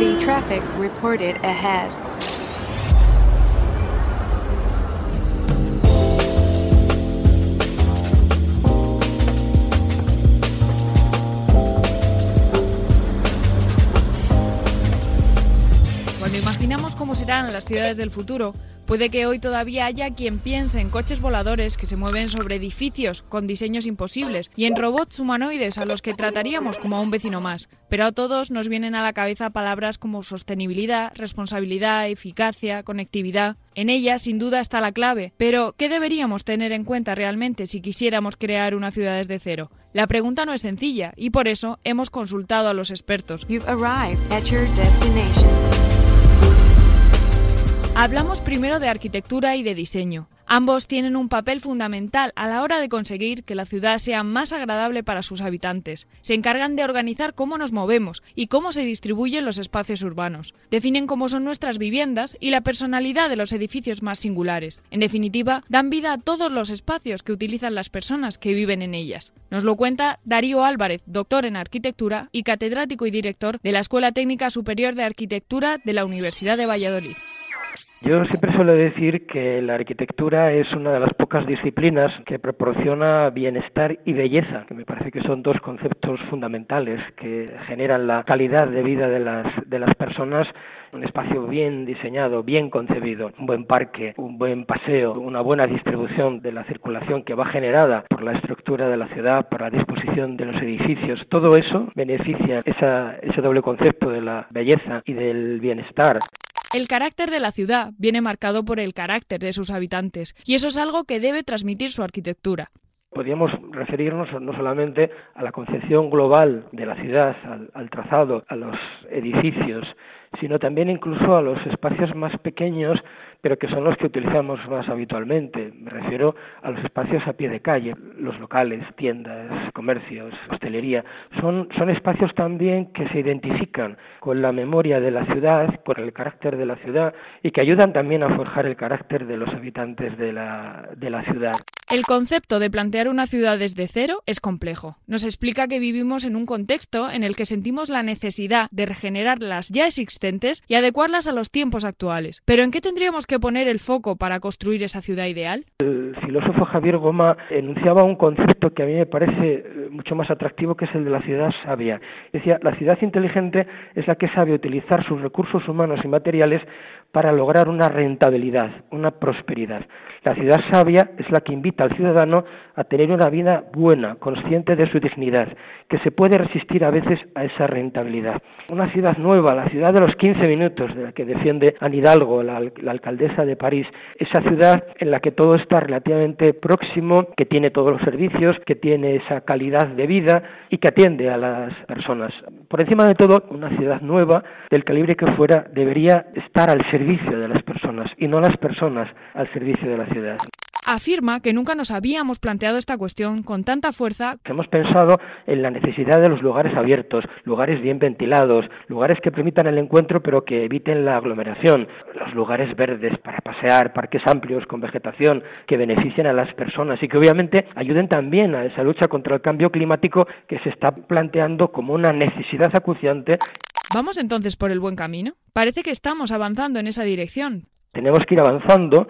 Heavy traffic reported ahead. Cómo serán las ciudades del futuro, puede que hoy todavía haya quien piense en coches voladores que se mueven sobre edificios con diseños imposibles y en robots humanoides a los que trataríamos como a un vecino más. Pero a todos nos vienen a la cabeza palabras como sostenibilidad, responsabilidad, eficacia, conectividad. En ellas sin duda está la clave, pero ¿qué deberíamos tener en cuenta realmente si quisiéramos crear una ciudad desde cero? La pregunta no es sencilla y por eso hemos consultado a los expertos. Hablamos primero de arquitectura y de diseño. Ambos tienen un papel fundamental a la hora de conseguir que la ciudad sea más agradable para sus habitantes. Se encargan de organizar cómo nos movemos y cómo se distribuyen los espacios urbanos. Definen cómo son nuestras viviendas y la personalidad de los edificios más singulares. En definitiva, dan vida a todos los espacios que utilizan las personas que viven en ellas. Nos lo cuenta Darío Álvarez, doctor en arquitectura y catedrático y director de la Escuela Técnica Superior de Arquitectura de la Universidad de Valladolid. Yo siempre suelo decir que la arquitectura es una de las pocas disciplinas que proporciona bienestar y belleza, que me parece que son dos conceptos fundamentales que generan la calidad de vida de las, de las personas. Un espacio bien diseñado, bien concebido, un buen parque, un buen paseo, una buena distribución de la circulación que va generada por la estructura de la ciudad, por la disposición de los edificios, todo eso beneficia esa, ese doble concepto de la belleza y del bienestar. El carácter de la ciudad viene marcado por el carácter de sus habitantes, y eso es algo que debe transmitir su arquitectura. Podríamos referirnos no solamente a la concepción global de la ciudad, al, al, trazado, a los edificios, sino también incluso a los espacios más pequeños, pero que son los que utilizamos más habitualmente. Me refiero a los espacios a pie de calle, los locales, tiendas, comercios, hostelería. Son, son espacios también que se identifican con la memoria de la ciudad, con el carácter de la ciudad y que ayudan también a forjar el carácter de los habitantes de la, de la ciudad. El concepto de plantear una ciudad desde cero es complejo. Nos explica que vivimos en un contexto en el que sentimos la necesidad de regenerar las ya existentes y adecuarlas a los tiempos actuales. Pero ¿en qué tendríamos que poner el foco para construir esa ciudad ideal? El filósofo Javier Goma enunciaba un concepto que a mí me parece mucho más atractivo que es el de la ciudad sabia. Decía, la ciudad inteligente es la que sabe utilizar sus recursos humanos y materiales para lograr una rentabilidad, una prosperidad. La ciudad sabia es la que invita al ciudadano a tener una vida buena, consciente de su dignidad, que se puede resistir a veces a esa rentabilidad. Una ciudad nueva, la ciudad de los 15 minutos, de la que defiende Anne Hidalgo, la, la alcaldesa de París, esa ciudad en la que todo está relativamente próximo, que tiene todos los servicios, que tiene esa calidad de vida y que atiende a las personas. Por encima de todo, una ciudad nueva, del calibre que fuera, debería estar al servicio de las personas y no las personas al servicio de la ciudad. Afirma que nunca nos habíamos planteado esta cuestión con tanta fuerza. Hemos pensado en la necesidad de los lugares abiertos, lugares bien ventilados, lugares que permitan el encuentro pero que eviten la aglomeración, los lugares verdes para pasear, parques amplios con vegetación que beneficien a las personas y que obviamente ayuden también a esa lucha contra el cambio climático que se está planteando como una necesidad acuciante. ¿Vamos entonces por el buen camino? Parece que estamos avanzando en esa dirección. Tenemos que ir avanzando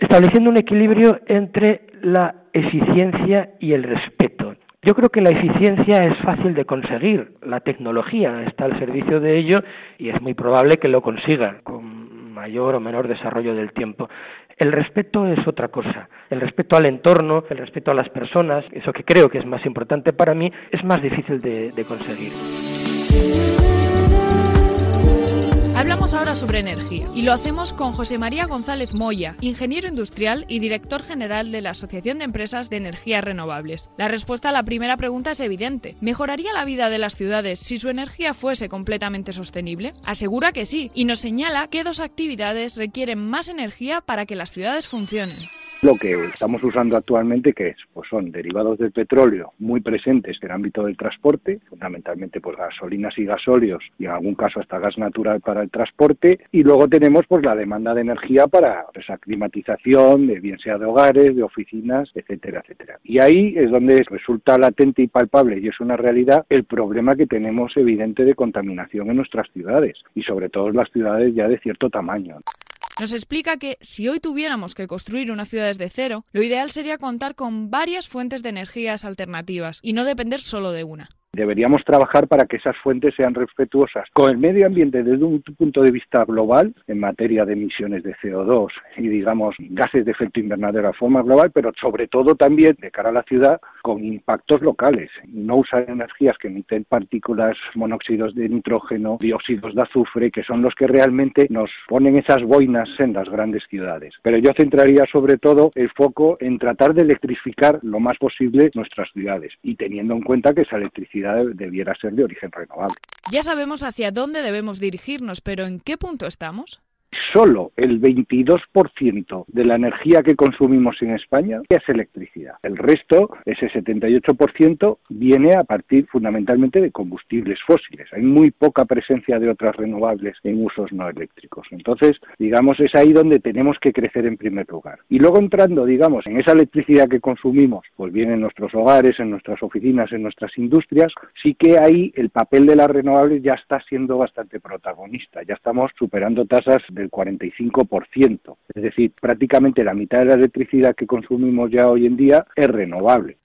estableciendo un equilibrio entre la eficiencia y el respeto. Yo creo que la eficiencia es fácil de conseguir, la tecnología está al servicio de ello y es muy probable que lo consiga con mayor o menor desarrollo del tiempo. El respeto es otra cosa. El respeto al entorno, el respeto a las personas, eso que creo que es más importante para mí, es más difícil de, de conseguir. Hablamos ahora sobre energía y lo hacemos con José María González Moya, ingeniero industrial y director general de la Asociación de Empresas de Energías Renovables. La respuesta a la primera pregunta es evidente. ¿Mejoraría la vida de las ciudades si su energía fuese completamente sostenible? Asegura que sí y nos señala que dos actividades requieren más energía para que las ciudades funcionen. Lo que estamos usando actualmente, que es, pues son derivados del petróleo muy presentes en el ámbito del transporte, fundamentalmente pues gasolinas y gasóleos y en algún caso hasta gas natural para el transporte, y luego tenemos pues la demanda de energía para esa climatización, de bien sea de hogares, de oficinas, etcétera, etcétera. Y ahí es donde resulta latente y palpable y es una realidad el problema que tenemos evidente de contaminación en nuestras ciudades y sobre todo en las ciudades ya de cierto tamaño. Nos explica que si hoy tuviéramos que construir una ciudad desde cero, lo ideal sería contar con varias fuentes de energías alternativas y no depender solo de una. Deberíamos trabajar para que esas fuentes sean respetuosas con el medio ambiente desde un punto de vista global, en materia de emisiones de CO2 y, digamos, gases de efecto invernadero a forma global, pero sobre todo también de cara a la ciudad con impactos locales. No usar energías que emiten partículas, monóxidos de nitrógeno, dióxidos de azufre, que son los que realmente nos ponen esas boinas en las grandes ciudades. Pero yo centraría sobre todo el foco en tratar de electrificar lo más posible nuestras ciudades y teniendo en cuenta que esa electricidad debiera ser de origen renovable. Ya sabemos hacia dónde debemos dirigirnos, pero ¿en qué punto estamos? Solo el 22% de la energía que consumimos en España es electricidad. El resto, ese 78%, viene a partir fundamentalmente de combustibles fósiles. Hay muy poca presencia de otras renovables en usos no eléctricos. Entonces, digamos, es ahí donde tenemos que crecer en primer lugar. Y luego entrando, digamos, en esa electricidad que consumimos, pues bien en nuestros hogares, en nuestras oficinas, en nuestras industrias, sí que ahí el papel de las renovables ya está siendo bastante protagonista. Ya estamos superando tasas del 45%. Es decir, prácticamente la mitad de la electricidad que consumimos ya hoy en día es renovable.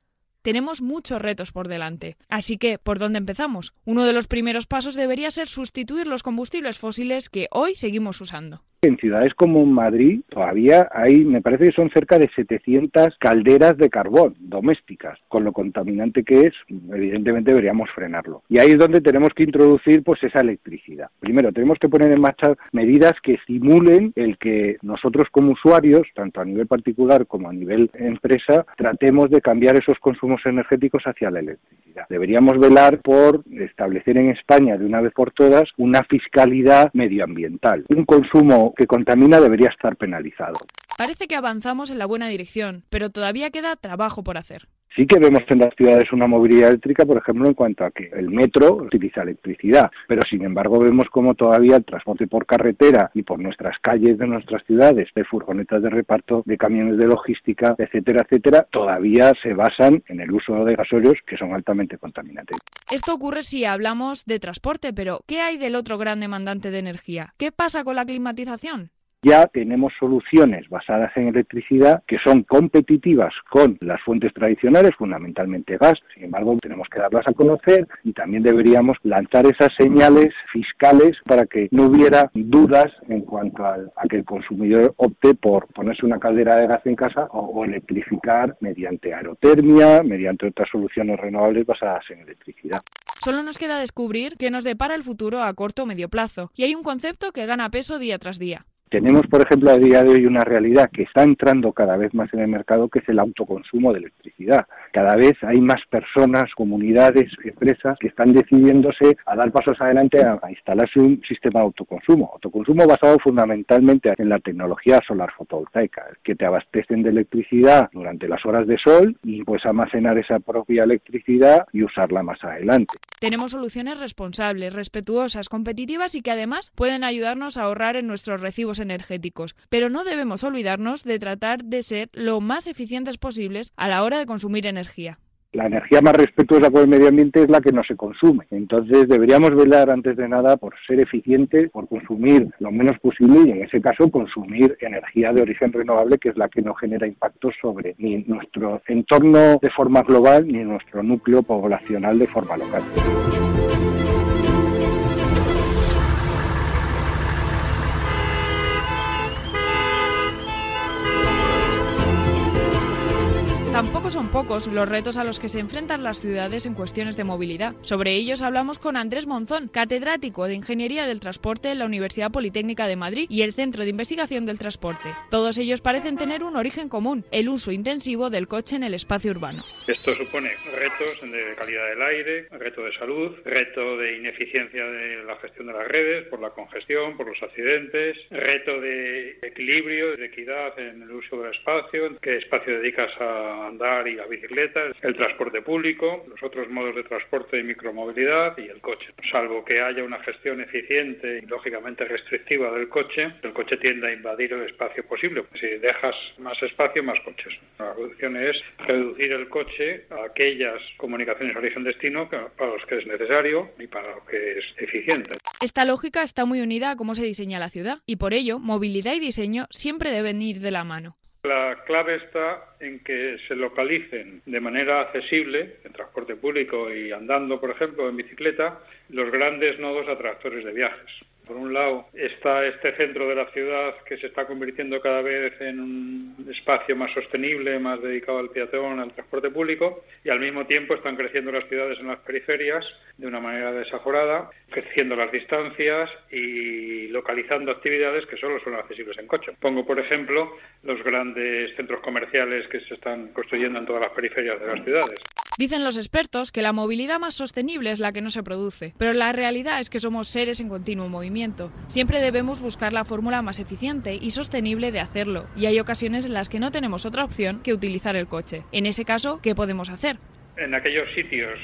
Tenemos muchos retos por delante. Así que, ¿por dónde empezamos? Uno de los primeros pasos debería ser sustituir los combustibles fósiles que hoy seguimos usando. En ciudades como Madrid todavía hay, me parece que son cerca de 700 calderas de carbón domésticas, con lo contaminante que es, evidentemente deberíamos frenarlo. Y ahí es donde tenemos que introducir pues esa electricidad. Primero, tenemos que poner en marcha medidas que estimulen el que nosotros como usuarios, tanto a nivel particular como a nivel empresa, tratemos de cambiar esos consumos energéticos hacia la electricidad. Deberíamos velar por establecer en España de una vez por todas una fiscalidad medioambiental, un consumo que contamina debería estar penalizado. Parece que avanzamos en la buena dirección, pero todavía queda trabajo por hacer. Sí que vemos en las ciudades una movilidad eléctrica, por ejemplo, en cuanto a que el metro utiliza electricidad, pero sin embargo vemos como todavía el transporte por carretera y por nuestras calles de nuestras ciudades, de furgonetas de reparto, de camiones de logística, etcétera, etcétera, todavía se basan en el uso de gasóleos que son altamente contaminantes. Esto ocurre si hablamos de transporte, pero ¿qué hay del otro gran demandante de energía? ¿Qué pasa con la climatización? Ya tenemos soluciones basadas en electricidad que son competitivas con las fuentes tradicionales, fundamentalmente gas. Sin embargo, tenemos que darlas a conocer y también deberíamos lanzar esas señales fiscales para que no hubiera dudas en cuanto a, que el consumidor opte por ponerse una caldera de gas en casa o, electrificar mediante aerotermia, mediante otras soluciones renovables basadas en electricidad. Solo nos queda descubrir qué nos depara el futuro a corto o medio plazo, y hay un concepto que gana peso día tras día. Tenemos, por ejemplo, a día de hoy una realidad que está entrando cada vez más en el mercado, que es el autoconsumo de electricidad. Cada vez hay más personas, comunidades, empresas que están decidiéndose a dar pasos adelante a, instalarse un sistema de autoconsumo. Autoconsumo basado fundamentalmente en la tecnología solar fotovoltaica, que te abastecen de electricidad durante las horas de sol y pues almacenar esa propia electricidad y usarla más adelante. Tenemos soluciones responsables, respetuosas, competitivas y que además pueden ayudarnos a ahorrar en nuestros recibos energéticos. Pero no debemos olvidarnos de tratar de ser lo más eficientes posibles a la hora de consumir energía la energía más respetuosa con el medio ambiente es la que no se consume. Entonces deberíamos velar antes de nada por ser eficientes, por consumir lo menos posible y en ese caso consumir energía de origen renovable que es la que no genera impactos sobre ni nuestro entorno de forma global ni nuestro núcleo poblacional de forma local. Tampoco son pocos los retos a los que se enfrentan las ciudades en cuestiones de movilidad. Sobre ellos hablamos con Andrés Monzón, catedrático de Ingeniería del Transporte en la Universidad Politécnica de Madrid y el Centro de Investigación del Transporte. Todos ellos parecen tener un origen común, el uso intensivo del coche en el espacio urbano. Esto supone retos de calidad del aire, reto de salud, reto de ineficiencia de la gestión de las redes por la congestión, por los accidentes, reto de equilibrio, de equidad en el uso del espacio, qué espacio dedicas a y a bicicleta, el transporte público, los otros modos de transporte y micromovilidad y el coche. Salvo que haya una gestión eficiente y lógicamente restrictiva del coche, el coche tiende a invadir el espacio posible. Si dejas más espacio, más coches. La solución es reducir el coche a aquellas comunicaciones origen-destino para los que es necesario y para lo que es eficiente. Esta lógica está muy unida a cómo se diseña la ciudad y por ello movilidad y diseño siempre deben ir de la mano. La clave está en que se localicen de manera accesible, en transporte público y andando, por ejemplo, en bicicleta, los grandes nodos atractores de viajes. Por un lado está este centro de la ciudad que se está convirtiendo cada vez en un espacio más sostenible, más dedicado al peatón, al transporte público, y al mismo tiempo están creciendo las ciudades en las periferias de una manera desaforada, creciendo las distancias y localizando actividades que solo son accesibles en coche. Pongo, por ejemplo, los grandes centros comerciales que se están construyendo en todas las periferias de las ciudades. Dicen los expertos que la movilidad más sostenible es la que no se produce, pero la realidad es que somos seres en continuo movimiento. Siempre debemos buscar la fórmula más eficiente y sostenible de hacerlo, y hay ocasiones en las que no tenemos otra opción que utilizar el coche. En ese caso, ¿qué podemos hacer? En aquellos sitios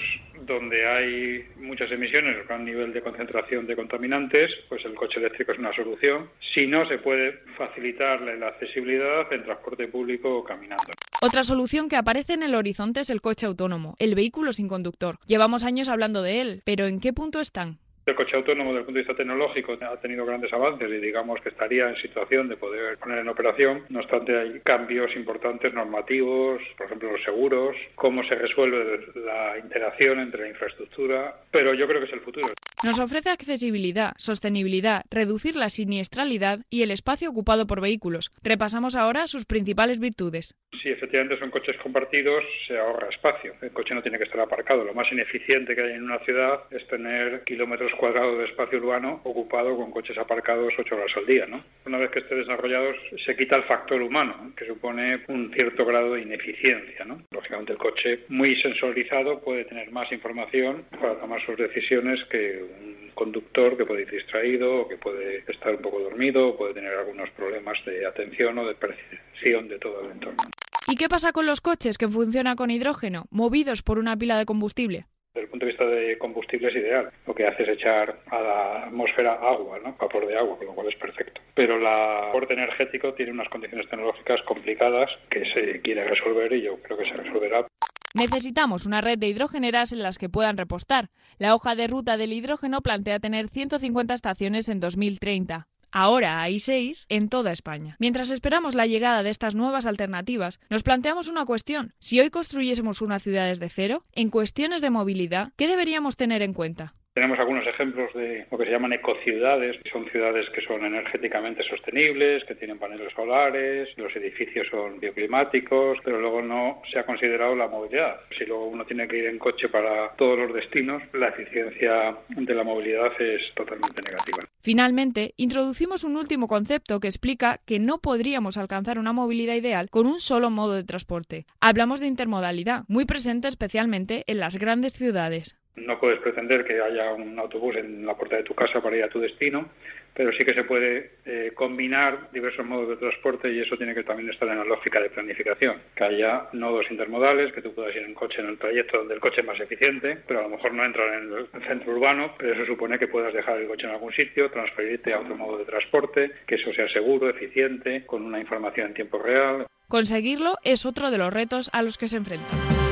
donde hay muchas emisiones, o gran nivel de concentración de contaminantes, pues el coche eléctrico es una solución. Si no, se puede facilitar la accesibilidad en transporte público o caminando. Otra solución que aparece en el horizonte es el coche autónomo, el vehículo sin conductor. Llevamos años hablando de él, pero ¿en qué punto están? El coche autónomo, desde el punto de vista tecnológico, ha tenido grandes avances y digamos que estaría en situación de poder poner en operación. No obstante, hay cambios importantes normativos, por ejemplo, los seguros, cómo se resuelve la interacción entre la infraestructura, pero yo creo que es el futuro. Nos ofrece accesibilidad, sostenibilidad, reducir la siniestralidad y el espacio ocupado por vehículos. Repasamos ahora sus principales virtudes. Si efectivamente son coches compartidos, se ahorra espacio. El coche no tiene que estar aparcado. Lo más ineficiente que hay en una ciudad es tener kilómetros cuadrados de espacio urbano ocupado con coches aparcados ocho horas al día. ¿no? Una vez que esté desarrollado, se quita el factor humano, que supone un cierto grado de ineficiencia. ¿no? Lógicamente, el coche muy sensorizado puede tener más información para tomar sus decisiones que conductor que puede ir distraído o que puede estar un poco dormido o puede tener algunos problemas de atención o de percepción de todo el entorno. ¿Y qué pasa con los coches que funcionan con hidrógeno, movidos por una pila de combustible? Desde el punto de vista de combustible es ideal. Lo que hace es echar a la atmósfera agua, ¿no? vapor de agua, con lo cual es perfecto. Pero el aporte energético tiene unas condiciones tecnológicas complicadas que se quiere resolver y yo creo que se resolverá. Necesitamos una red de hidrogeneras en las que puedan repostar. La hoja de ruta del hidrógeno plantea tener 150 estaciones en 2030. Ahora hay seis en toda España. Mientras esperamos la llegada de estas nuevas alternativas, nos planteamos una cuestión. Si hoy construyésemos una ciudad desde cero, en cuestiones de movilidad, ¿qué deberíamos tener en cuenta? Tenemos algunos ejemplos de lo que se llaman ecociudades. Son ciudades que son energéticamente sostenibles, que tienen paneles solares, los edificios son bioclimáticos, pero luego no se ha considerado la movilidad. Si luego uno tiene que ir en coche para todos los destinos, la eficiencia de la movilidad es totalmente negativa. Finalmente, introducimos un último concepto que explica que no podríamos alcanzar una movilidad ideal con un solo modo de transporte. Hablamos de intermodalidad, muy presente especialmente en las grandes ciudades. No puedes pretender que haya un autobús en la puerta de tu casa para ir a tu destino, pero sí que se puede eh, combinar diversos modos de transporte y eso tiene que también estar en la lógica de planificación, que haya nodos intermodales, que tú puedas ir en coche en el trayecto donde el coche es más eficiente, pero a lo mejor no entrar en el centro urbano, pero eso supone que puedas dejar el coche en algún sitio, transferirte a otro modo de transporte, que eso sea seguro, eficiente, con una información en tiempo real. Conseguirlo es otro de los retos a los que se enfrentan.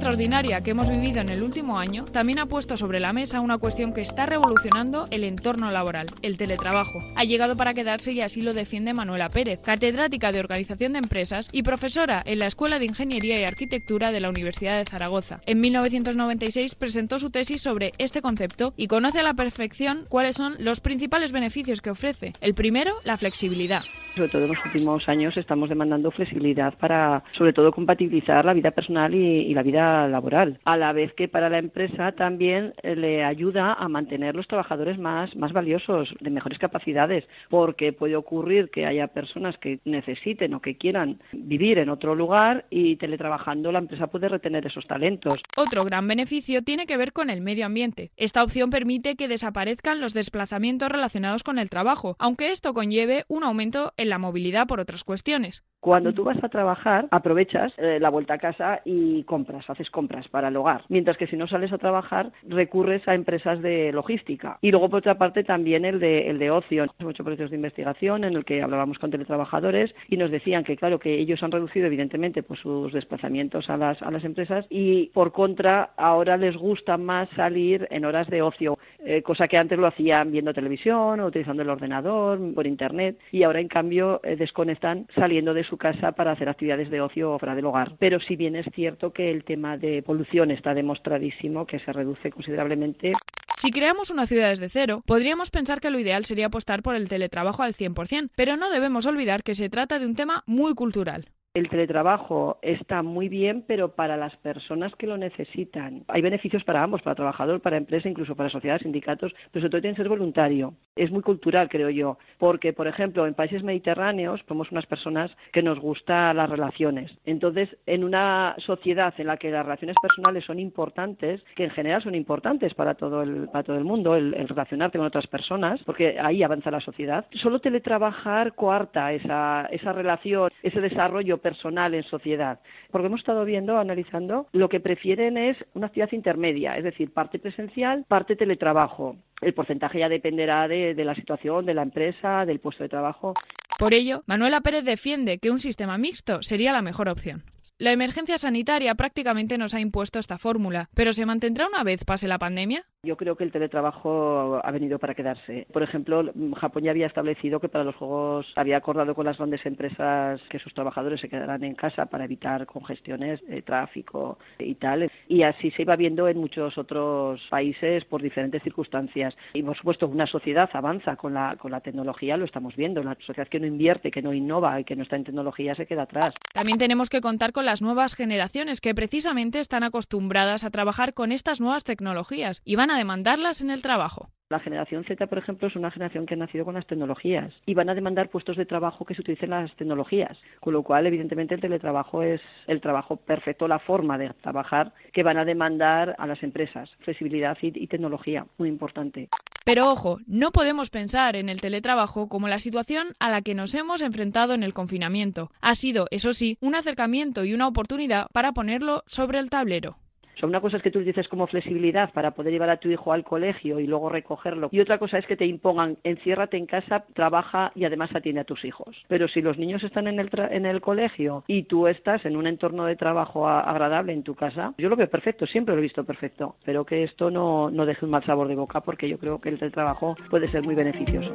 Extraordinaria que hemos vivido en el último año también ha puesto sobre la mesa una cuestión que está revolucionando el entorno laboral, el teletrabajo. Ha llegado para quedarse y así lo defiende Manuela Pérez, catedrática de Organización de Empresas y profesora en la Escuela de Ingeniería y Arquitectura de la Universidad de Zaragoza. En 1996 presentó su tesis sobre este concepto y conoce a la perfección cuáles son los principales beneficios que ofrece. El primero, la flexibilidad. Sobre todo en los últimos años estamos demandando flexibilidad para, sobre todo, compatibilizar la vida personal y, la vida laboral, a la vez que para la empresa también eh, le ayuda a mantener los trabajadores más, más valiosos, de mejores capacidades, porque puede ocurrir que haya personas que necesiten o que quieran vivir en otro lugar y teletrabajando la empresa puede retener esos talentos. Otro gran beneficio tiene que ver con el medio ambiente. Esta opción permite que desaparezcan los desplazamientos relacionados con el trabajo, aunque esto conlleve un aumento en la movilidad por otras cuestiones. Cuando tú vas a trabajar, aprovechas eh, la vuelta a casa y compras, haces compras para el hogar. Mientras que si no sales a trabajar, recurres a empresas de logística. Y luego, por otra parte, también el de, el de ocio. Hemos hecho proyectos de investigación en el que hablábamos con teletrabajadores y nos decían que, claro, que ellos han reducido, evidentemente, pues sus desplazamientos a las, a las empresas y, por contra, ahora les gusta más salir en horas de ocio, eh, cosa que antes lo hacían viendo televisión o utilizando el ordenador, por internet, y ahora, en cambio, eh, desconectan saliendo de su casa para hacer actividades de ocio fuera del hogar. Pero si bien es cierto que el tema de polución está demostradísimo que se reduce considerablemente. Si creamos una ciudad desde cero, podríamos pensar que lo ideal sería apostar por el teletrabajo al 100%, pero no debemos olvidar que se trata de un tema muy cultural. El teletrabajo está muy bien, pero para las personas que lo necesitan. Hay beneficios para ambos, para trabajador, para empresa, incluso para sociedades, sindicatos, pero sobre todo tiene que ser voluntario. Es muy cultural, creo yo, porque, por ejemplo, en países mediterráneos somos unas personas que nos gustan las relaciones. Entonces, en una sociedad en la que las relaciones personales son importantes, que en general son importantes para todo el, para todo el mundo, el, el relacionarte con otras personas, porque ahí avanza la sociedad, solo teletrabajar coarta esa, esa relación, ese desarrollo personal en sociedad. Porque hemos estado viendo, analizando, lo que prefieren es una actividad intermedia, es decir, parte presencial, parte teletrabajo. El porcentaje ya dependerá de, de la situación, de la empresa, del puesto de trabajo. Por ello, Manuela Pérez defiende que un sistema mixto sería la mejor opción. La emergencia sanitaria prácticamente nos ha impuesto esta fórmula, pero ¿se mantendrá una vez pase la pandemia? Yo creo que el teletrabajo ha venido para quedarse. Por ejemplo, Japón ya había establecido que para los Juegos había acordado con las grandes empresas que sus trabajadores se quedaran en casa para evitar congestiones, de tráfico y tal. Y así se iba viendo en muchos otros países por diferentes circunstancias. Y por supuesto, una sociedad avanza con la, con la tecnología, lo estamos viendo. Una sociedad que no invierte, que no innova y que no está en tecnología se queda atrás. También tenemos que contar con las nuevas generaciones que precisamente están acostumbradas a trabajar con estas nuevas tecnologías y van a demandarlas en el trabajo. La generación Z, por ejemplo, es una generación que ha nacido con las tecnologías y van a demandar puestos de trabajo que se utilicen las tecnologías, con lo cual, evidentemente, el teletrabajo es el trabajo perfecto, la forma de trabajar que van a demandar a las empresas. Flexibilidad y, y tecnología, muy importante. Pero ojo, no podemos pensar en el teletrabajo como la situación a la que nos hemos enfrentado en el confinamiento. Ha sido, eso sí, un acercamiento y una oportunidad para ponerlo sobre el tablero. Sea, una cosa es que tú dices como flexibilidad para poder llevar a tu hijo al colegio y luego recogerlo. Y otra cosa es que te impongan, enciérrate en casa, trabaja y además atiende a tus hijos. Pero si los niños están en el, en el colegio y tú estás en un entorno de trabajo agradable en tu casa, yo lo veo perfecto, siempre lo he visto perfecto. Pero que esto no, no deje un mal sabor de boca porque yo creo que el trabajo puede ser muy beneficioso.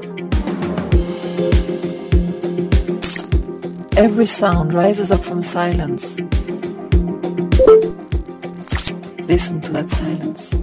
Every sound rises up from silence. Listen to that silence.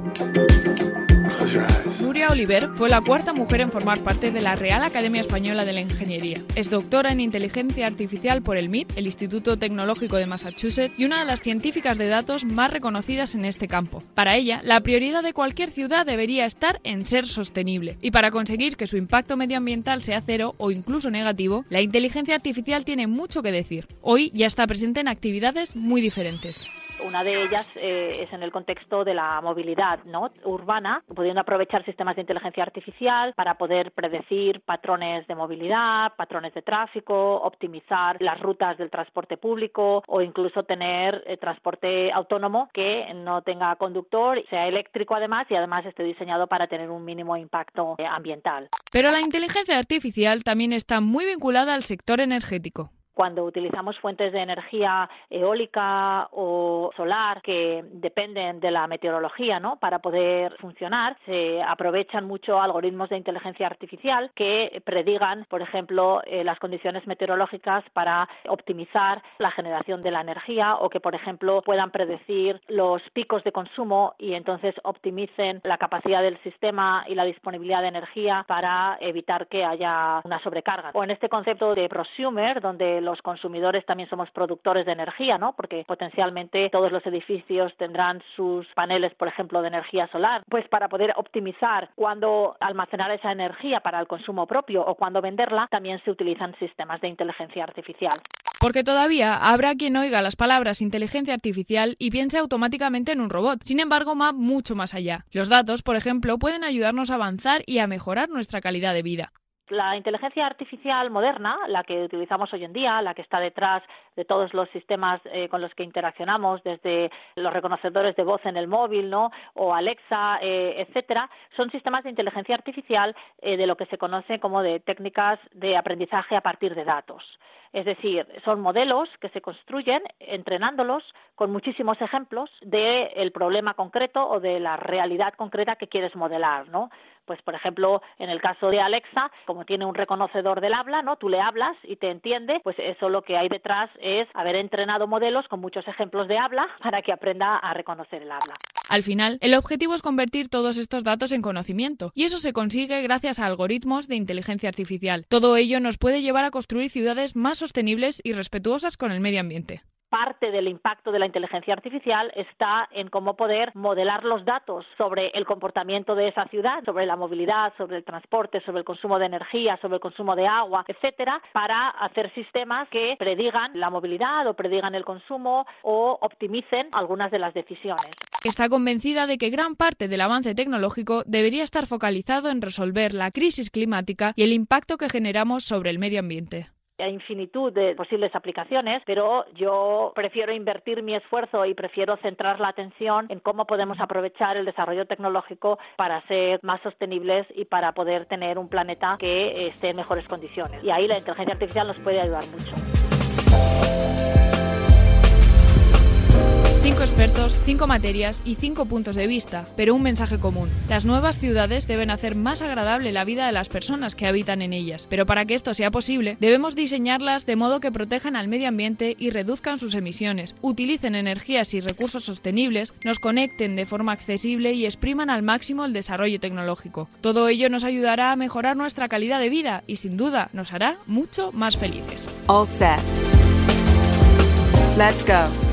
Nuria Oliver fue la cuarta mujer en formar parte de la Real Academia Española de la Ingeniería. Es doctora en inteligencia artificial por el MIT, el Instituto Tecnológico de Massachusetts, y una de las científicas de datos más reconocidas en este campo. Para ella, la prioridad de cualquier ciudad debería estar en ser sostenible. Y para conseguir que su impacto medioambiental sea cero o incluso negativo, la inteligencia artificial tiene mucho que decir. Hoy ya está presente en actividades muy diferentes. Una de ellas eh, es en el contexto de la movilidad ¿no? urbana, pudiendo aprovechar sistemas de inteligencia artificial para poder predecir patrones de movilidad, patrones de tráfico, optimizar las rutas del transporte público o incluso tener eh, transporte autónomo que no tenga conductor, sea eléctrico además y además esté diseñado para tener un mínimo impacto eh, ambiental. Pero la inteligencia artificial también está muy vinculada al sector energético. Cuando utilizamos fuentes de energía eólica o solar que dependen de la meteorología, ¿no? Para poder funcionar, se aprovechan mucho algoritmos de inteligencia artificial que predigan, por ejemplo, eh, las condiciones meteorológicas para optimizar la generación de la energía o que, por ejemplo, puedan predecir los picos de consumo y entonces optimicen la capacidad del sistema y la disponibilidad de energía para evitar que haya una sobrecarga. O en este concepto de prosumer, donde los consumidores también somos productores de energía, ¿no? Porque potencialmente todos los edificios tendrán sus paneles, por ejemplo, de energía solar, pues para poder optimizar cuándo almacenar esa energía para el consumo propio o cuándo venderla, también se utilizan sistemas de inteligencia artificial. Porque todavía habrá quien oiga las palabras inteligencia artificial y piense automáticamente en un robot. Sin embargo, va mucho más allá. Los datos, por ejemplo, pueden ayudarnos a avanzar y a mejorar nuestra calidad de vida. La inteligencia artificial moderna, la que utilizamos hoy en día, la que está detrás de todos los sistemas eh, con los que interaccionamos, desde los reconocedores de voz en el móvil, ¿no? O Alexa, eh, etcétera, son sistemas de inteligencia artificial eh, de lo que se conoce como de técnicas de aprendizaje a partir de datos. Es decir, son modelos que se construyen entrenándolos con muchísimos ejemplos del problema concreto o de la realidad concreta que quieres modelar, ¿no? Pues, por ejemplo, en el caso de Alexa, como tiene un reconocedor del habla, ¿no? Tú le hablas y te entiende, pues eso lo que hay detrás es haber entrenado modelos con muchos ejemplos de habla para que aprenda a reconocer el habla. Al final, el objetivo es convertir todos estos datos en conocimiento, y eso se consigue gracias a algoritmos de inteligencia artificial. Todo ello nos puede llevar a construir ciudades más sostenibles y respetuosas con el medio ambiente parte del impacto de la inteligencia artificial está en cómo poder modelar los datos sobre el comportamiento de esa ciudad, sobre la movilidad, sobre el transporte, sobre el consumo de energía, sobre el consumo de agua, etcétera, para hacer sistemas que predigan la movilidad o predigan el consumo o optimicen algunas de las decisiones. Está convencida de que gran parte del avance tecnológico debería estar focalizado en resolver la crisis climática y el impacto que generamos sobre el medio ambiente hay infinitud de posibles aplicaciones, pero yo prefiero invertir mi esfuerzo y prefiero centrar la atención en cómo podemos aprovechar el desarrollo tecnológico para ser más sostenibles y para poder tener un planeta que esté en mejores condiciones. Y ahí la inteligencia artificial nos puede ayudar mucho. Expertos, cinco materias y cinco puntos de vista, pero un mensaje común. Las nuevas ciudades deben hacer más agradable la vida de las personas que habitan en ellas, pero para que esto sea posible, debemos diseñarlas de modo que protejan al medio ambiente y reduzcan sus emisiones, utilicen energías y recursos sostenibles, nos conecten de forma accesible y expriman al máximo el desarrollo tecnológico. Todo ello nos ayudará a mejorar nuestra calidad de vida y sin duda nos hará mucho más felices. All set. Let's go.